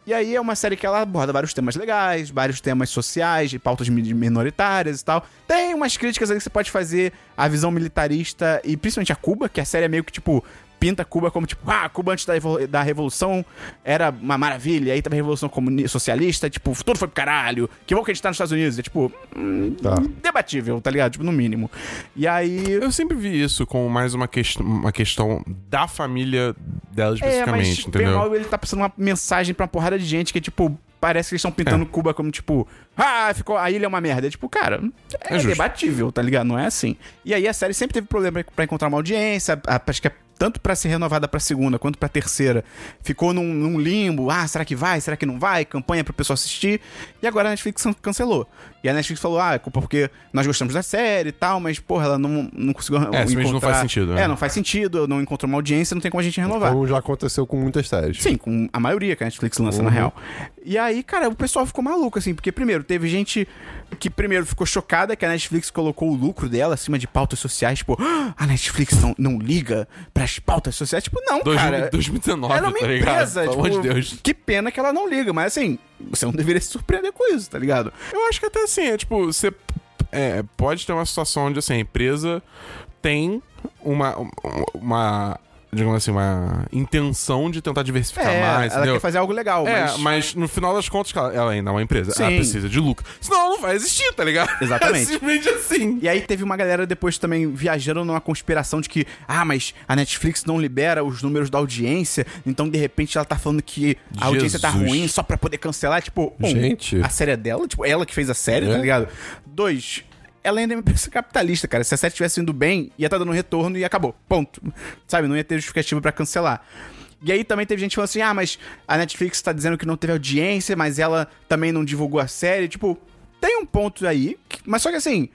E aí é uma série que ela aborda vários temas legais, vários temas sociais, de pautas mi- minoritárias e tal. Tem umas críticas ali que você pode fazer à visão militarista e principalmente a Cuba, que a série é meio que tipo. Pinta Cuba como tipo, ah, Cuba antes da, da Revolução era uma maravilha, aí teve a Revolução Comuni- Socialista, tipo, tudo foi pro caralho, que bom que a gente tá nos Estados Unidos. É tipo, hum, Tá. debatível, tá ligado? Tipo, no mínimo. E aí. Eu sempre vi isso como mais uma, quest uma questão da família dela É, especificamente, mas bem entendeu? mal ele tá passando uma mensagem pra uma porrada de gente que, tipo, parece que eles estão pintando Cuba como, tipo, ah, ficou, a ilha é uma merda. É, tipo, cara, é, É debatível, tá ligado? Não é assim. E aí a série sempre teve problema pra, encontrar uma audiência, a- acho que é tanto pra ser renovada pra segunda quanto pra terceira. Ficou num, num limbo, ah, será que vai, será que não vai? Campanha pro pessoal assistir. E agora a Netflix can- cancelou. E a Netflix falou, ah, é culpa porque nós gostamos da série e tal, mas, porra, ela não, não conseguiu É, simplesmente não faz sentido, né? É, não faz sentido, não encontrou uma audiência, não tem como a gente renovar. Como já aconteceu com muitas séries. Sim, com a maioria que a Netflix lança, na Uhum. real. E aí, cara, o pessoal ficou maluco, assim, porque, primeiro, teve gente que, primeiro, ficou chocada que a Netflix colocou o lucro dela acima de pautas sociais, tipo, "Ah, a Netflix não, não liga pras pautas sociais. Tipo, não, Dois- cara. 2019, Ela é uma tá ligado? empresa, Pelo tipo, amor de Deus. que pena que ela não liga, mas assim, você não deveria se surpreender com isso, tá ligado? Eu acho que até assim, é tipo, você é, pode ter uma situação onde assim, a empresa tem uma, uma digamos assim, uma intenção de tentar diversificar É, mais, ela entendeu? quer fazer algo legal, É, mas... mas... no final das contas, ela ela ainda é uma empresa. Ela Sim. precisa de lucro. Senão ela não vai existir, tá ligado? Exatamente. É simplesmente assim. E aí teve uma galera depois também viajando numa conspiração de que, ah, mas a Netflix não libera os números da audiência, então de repente ela tá falando que a audiência tá Jesus. ruim só pra poder cancelar. Tipo, um, Gente. a série é dela, tipo, ela que fez a série, É. tá ligado? Dois, ela ainda é uma empresa capitalista, cara. Se a série estivesse indo bem, ia estar dando retorno e acabou. Ponto. Sabe? Não ia ter justificativa pra cancelar. E aí também teve gente falando assim: ah, mas a Netflix tá dizendo que não teve audiência, mas ela também não divulgou a série. Tipo, tem um ponto aí, mas só que assim,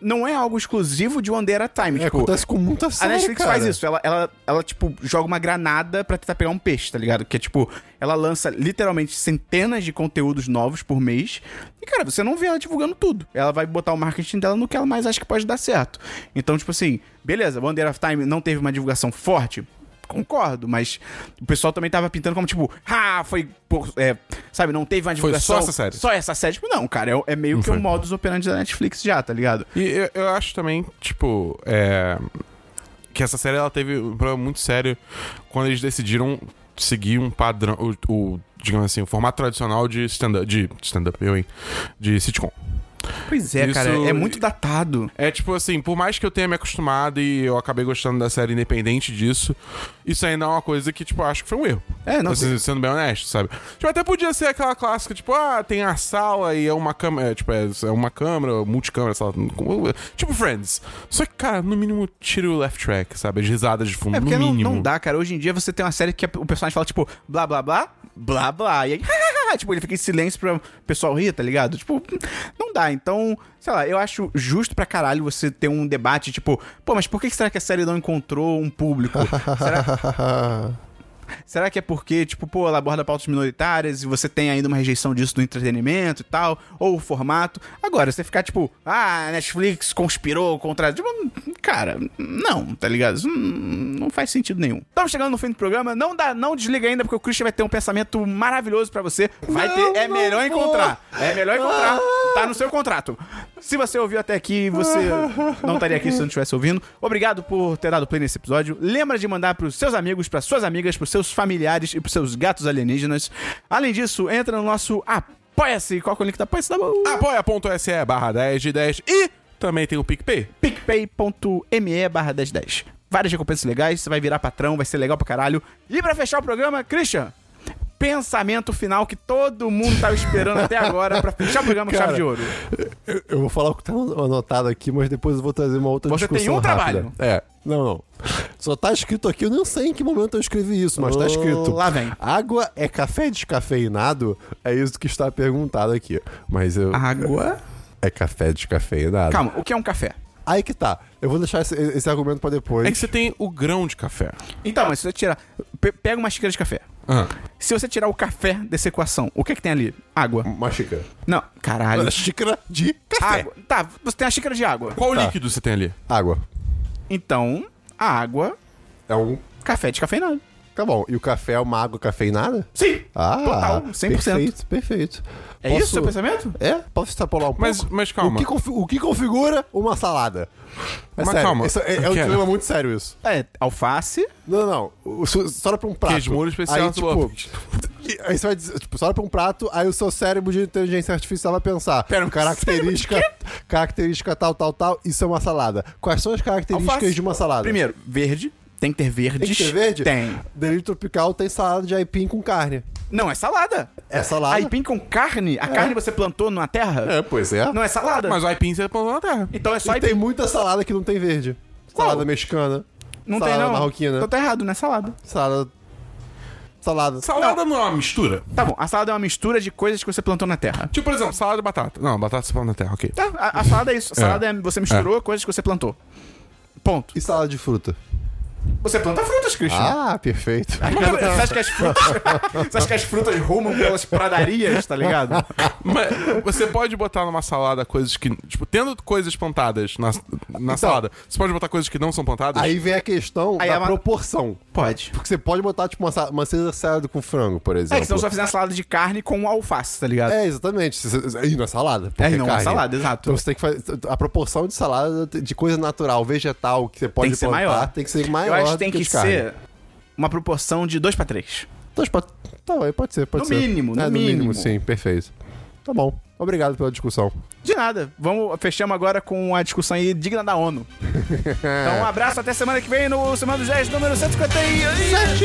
não é algo exclusivo de One Day at a Time. É, tipo, acontece com muita a série, Netflix cara. faz isso, ela, ela, ela, tipo, joga uma granada pra tentar pegar um peixe, tá ligado? Que é, tipo, ela lança literalmente centenas de conteúdos novos por mês. E, cara, você não vê ela divulgando tudo. Ela vai botar o marketing dela no que ela mais acha que pode dar certo. Então, tipo assim, beleza, One Day of Time não teve uma divulgação forte. Concordo, mas o pessoal também tava pintando como, tipo, ah, foi. por- é, sabe, não teve uma divulgação. só essa série. Só essa série. Tipo, não, cara, é, é meio Não que foi. o modus operandi da Netflix já, tá ligado? E eu, eu acho também, tipo, é, que essa série ela teve um problema muito sério quando eles decidiram seguir um padrão, o, o, digamos assim, o formato tradicional de stand-up, de stand-up, eu, hein, de sitcom. Pois é, Isso- cara, é muito datado. É tipo assim, por mais que eu tenha me acostumado e eu acabei gostando da série independente disso, isso ainda é uma coisa que, tipo, acho que foi um erro. É, não, Assim, sendo bem honesto, sabe? Tipo, até podia ser aquela clássica, tipo, ah, tem a sala e é uma câmera, é, tipo, é, é uma câmera, multicâmera, como- tipo Friends. Só que, cara, no mínimo, tira o left track, sabe? As risadas de fundo, É porque no não, mínimo. não dá, cara. Hoje em dia você tem uma série que o personagem fala, tipo, blá blá blá, blá blá. E aí, tipo, ele fica em silêncio pra o pessoal rir, tá ligado? Tipo, não dá. Então, sei lá, eu acho justo pra caralho você ter um debate, tipo, pô, mas por que será que a série não encontrou um público? será, será que é porque, tipo, pô, ela aborda pautas minoritárias e você tem ainda uma rejeição disso do entretenimento e tal? Ou o formato? Agora, você ficar, tipo, ah, Netflix conspirou contra. Tipo, cara, não, tá ligado? Isso não, faz sentido nenhum. Estamos chegando no fim do programa. Não dá, não desliga ainda, porque o Christian vai ter um pensamento maravilhoso pra você. Vai Não, ter. É melhor vou. encontrar. É melhor encontrar. Tá no seu contrato. Se você ouviu até aqui, você não estaria aqui se não estivesse ouvindo. Obrigado por ter dado play nesse episódio. Lembra de mandar pros seus amigos, pras suas amigas, pros seus familiares e pros seus gatos alienígenas. Além disso, entra no nosso Apoia-se. Qual que é o link da Apoia-se? Apoia.se barra 10 de 10 e também tem o PicPay. picpay.me barra 1010. Várias recompensas legais, você vai virar patrão, vai ser legal pra caralho. E pra fechar o programa, Christian, pensamento final que todo mundo tava esperando até agora pra fechar o programa com Cara, chave de ouro. Eu, eu vou falar o que tá anotado aqui, mas depois eu vou trazer uma outra Você tem discussão um rápida. trabalho. É. Não, não. Só tá escrito aqui, eu não sei em que momento eu escrevi isso, mas tá escrito. Lá vem. Água é café descafeinado? É isso que está perguntado aqui. Mas eu. Água. É café descafeinado. Calma, o que é um café? Aí que tá. Eu vou deixar esse, esse argumento pra depois. É que você tem o grão de café. Então, mas se você tirar. pe- Pega uma xícara de café. Ah. Se você tirar o café dessa equação, o que é que tem ali? Água. Uma xícara. Não, caralho. Uma xícara de café. Água. Tá, você tem a xícara de água. Qual Tá. líquido você tem ali? Água. Então, a água, É um café descafeinado. ficar bom. E o café é uma água cafeinada? Sim. Ah, Total, 100%. Perfeito, perfeito. É Posso- isso o seu pensamento? É? Posso extrapolar um Mas- pouco? mas calma. O que, confi- o que configura uma salada? É Mas sério, calma, isso é, é um que é? dilema muito sério isso. É, alface. Não, não, não. Só pra um prato. Queijo molho especial, Aí, tipo, aí você vai dizer, tipo, só olha pra um prato, aí o seu cérebro de inteligência artificial vai pensar. Pera, característica, característica tal, tal, tal, isso é uma salada. Quais são as características Alface. de uma salada? Primeiro, verde. Tem que ter verdes. tem que ter verde? Tem. Delírio tropical tem salada de aipim com carne. Não, é salada. É salada? Aipim com carne? A carne você plantou na terra? É, pois é. Não é salada? Mas o aipim você plantou na terra. Então é só E aipim. tem muita salada que não tem verde. Qual? Salada mexicana. Não salada tem, não. marroquina. Então tá errado, não é salada. Salada. Salada. Salada não. é uma mistura. Tá bom, a salada é uma mistura de coisas que você plantou na terra. Tipo, por exemplo, salada de batata. Não, batata você planta na terra, ok. Tá, a, a salada é isso. A salada é, você misturou coisas que você plantou. Ponto. E salada de fruta? Você planta frutas, Christian. Ah, perfeito. Você acha que as frutas. você acha que as frutas rumam pelas pradarias, tá ligado? Mas você pode botar numa salada coisas que. Tipo, tendo coisas plantadas na, na salada, você pode botar coisas que não são plantadas? Aí vem a questão Aí da é uma- proporção. Pode. Porque você pode botar, tipo, uma, uma Caesar salad com frango, por É, exemplo. que senão você vai fazer uma salada de carne com alface, tá ligado? É, exatamente. E não é salada. É, não é carne. salada, exato. Então você tem que fazer. A proporção de salada de coisa natural, vegetal, que você pode tem que ser plantar, maior. tem que ser maior. Eu acho que tem que, carne. ser uma proporção de 2 pra 3. Então, tipo, tá, pode ser, pode No ser. mínimo, no é, mínimo. sim, perfeito. Tá bom. Obrigado pela discussão. De nada. Vamos, fechamos agora com a discussão aí digna da ONU. então, um abraço até semana que vem no Semana dos 10, número 157.